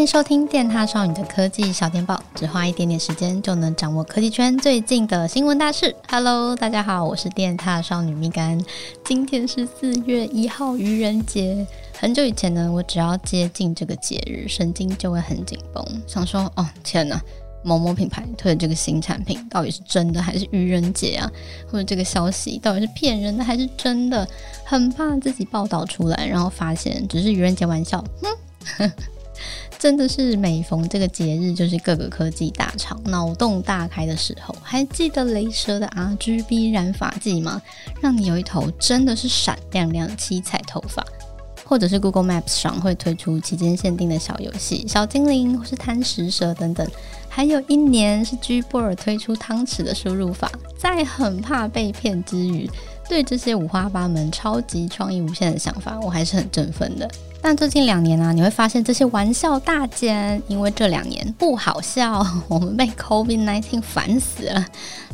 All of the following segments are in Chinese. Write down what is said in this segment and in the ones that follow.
欢迎收听电獭少女的科技小电报，只花一点点时间就能掌握科技圈最近的新闻大事。Hello，大家好，我是电獭少女蜜柑。今天是四月一号，愚人节。很久以前呢，我只要接近这个节日，神经就会很紧绷，想说：哦，天哪，某某品牌推的这个新产品到底是真的还是愚人节啊？或者这个消息到底是骗人的还是真的？很怕自己报道出来，然后发现只是愚人节玩笑。嗯。真的是每逢这个节日，就是各个科技大厂脑洞大开的时候。还记得雷蛇的 RGB 染发剂吗？让你有一头真的是闪亮亮七彩头发，或者是 Google Maps 上会推出期间限定的小游戏，小精灵或是贪食蛇等等。还有一年是 Gboard 推出汤匙的输入法，在很怕被骗之余，对这些五花八门、超级创意无限的想法，我还是很振奋的。但最近两年呢、啊，你会发现这些玩笑大减，因为这两年不好笑，我们被 COVID-19 烦死了。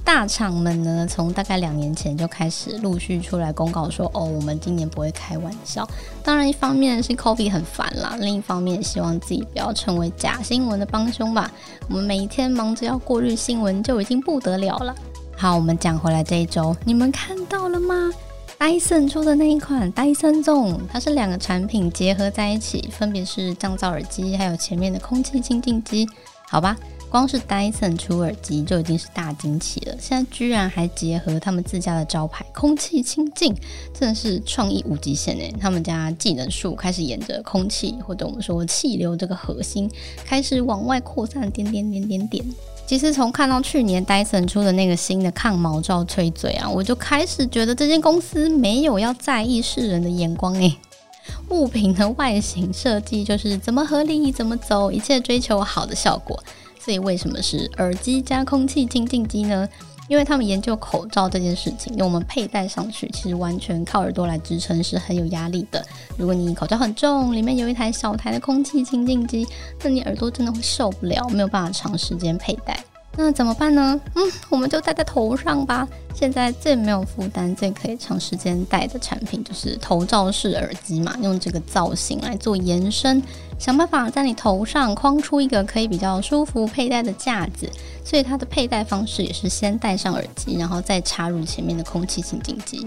大厂们呢，从大概两年前就开始陆续出来公告说，哦，我们今年不会开玩笑。当然，一方面是 COVID 很烦啦，另一方面希望自己不要成为假新闻的帮凶吧。我们每一天忙着要过滤新闻，就已经不得了了。好，我们讲回来这一周，你们看到了吗？戴森出的那一款戴森纵它是两个产品结合在一起，分别是降噪耳机，还有前面的空气清净机。好吧，光是戴森出耳机就已经是大惊奇了，现在居然还结合他们自家的招牌空气清净，真的是创意无极限诶！他们家技能树开始沿着空气或者我们说气流这个核心开始往外扩散，点点点点点。其实从看到去年 Dyson 出的那个新的抗毛罩吹嘴啊，我就开始觉得这间公司没有要在意世人的眼光诶。物品的外形设计就是怎么合理怎么走，一切追求好的效果。所以为什么是耳机加空气清净机呢？因为他们研究口罩这件事情，因为我们佩戴上去，其实完全靠耳朵来支撑是很有压力的。如果你口罩很重，里面有一台小台的空气清净机，那你耳朵真的会受不了，没有办法长时间佩戴。那怎么办呢？嗯，我们就戴在头上吧。现在最没有负担、最可以长时间戴的产品就是头罩式耳机嘛，用这个造型来做延伸，想办法在你头上框出一个可以比较舒服佩戴的架子。所以它的佩戴方式也是先戴上耳机，然后再插入前面的空气清净机。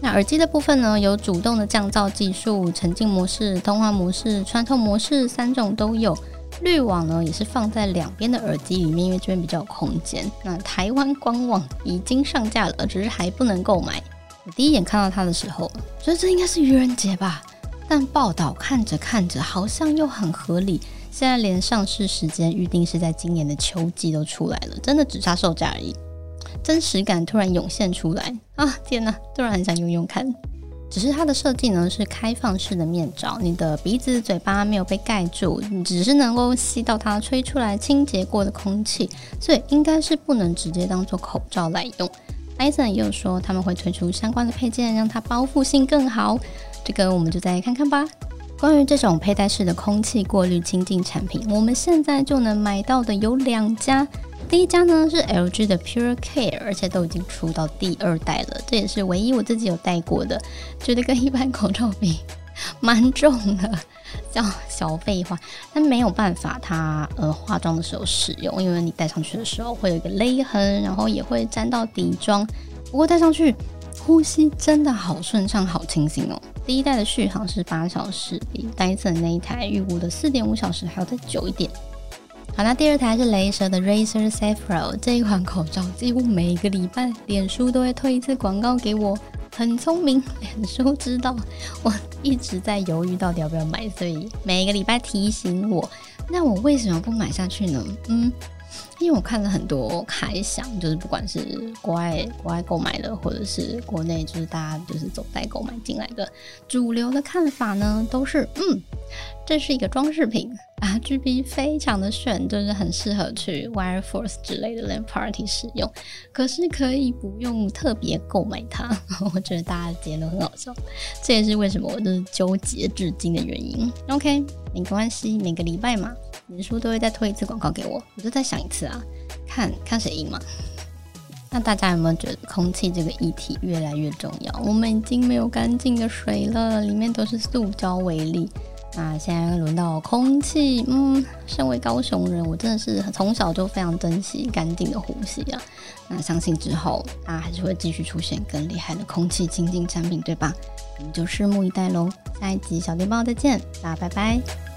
那耳机的部分呢，有主动的降噪技术、沉浸模式、通话模式、穿透模式三种都有。滤网呢也是放在两边的耳机里面，因为这边比较有空间。那台湾官网已经上架了，只是还不能购买。我第一眼看到它的时候，觉得这应该是愚人节吧？但报道看着看着，好像又很合理。现在连上市时间预定是在今年的秋季都出来了，真的只差售价而已。真实感突然涌现出来啊！天哪，突然很想用用看。只是它的设计呢是开放式的面罩，你的鼻子、嘴巴没有被盖住，你只是能够吸到它吹出来清洁过的空气，所以应该是不能直接当做口罩来用。戴森也有说他们会推出相关的配件，让它包覆性更好，这个我们就再看看吧。关于这种佩戴式的空气过滤清净产品，我们现在就能买到的有两家。第一家呢是 LG 的 Pure Care，而且都已经出到第二代了，这也是唯一我自己有戴过的，觉得跟一般口罩比蛮重的，叫小废话，但没有办法，它呃化妆的时候使用，因为你戴上去的时候会有一个勒痕，然后也会沾到底妆。不过戴上去呼吸真的好顺畅，好清新哦。第一代的续航是八小时，比戴森那一台预估的四点五小时还要再久一点。好，那第二台是雷蛇的 Razer Safe Pro 这一款口罩，几乎每个礼拜脸书都会推一次广告给我，很聪明，脸书知道我一直在犹豫到底要不要买，所以每个礼拜提醒我。那我为什么不买下去呢？嗯，因为我看了很多开箱，就是不管是国外国外购买的，或者是国内就是大家就是走代购买进来的，主流的看法呢都是嗯。这是一个装饰品，RGB 非常的炫，就是很适合去 Wire Force 之类的 LAN Party 使用。可是可以不用特别购买它，我觉得大家的结论很好笑。这也是为什么我就是纠结至今的原因。OK，没关系，每个礼拜嘛，脸书都会再推一次广告给我，我就再想一次啊，看看谁赢嘛。那大家有没有觉得空气这个议题越来越重要？我们已经没有干净的水了，里面都是塑胶微粒。那现在轮到空气，嗯，身为高雄人，我真的是从小就非常珍惜干净的呼吸啊。那相信之后大家还是会继续出现更厉害的空气清净产品，对吧？我们就拭目以待喽。下一集小电报再见，大家拜拜。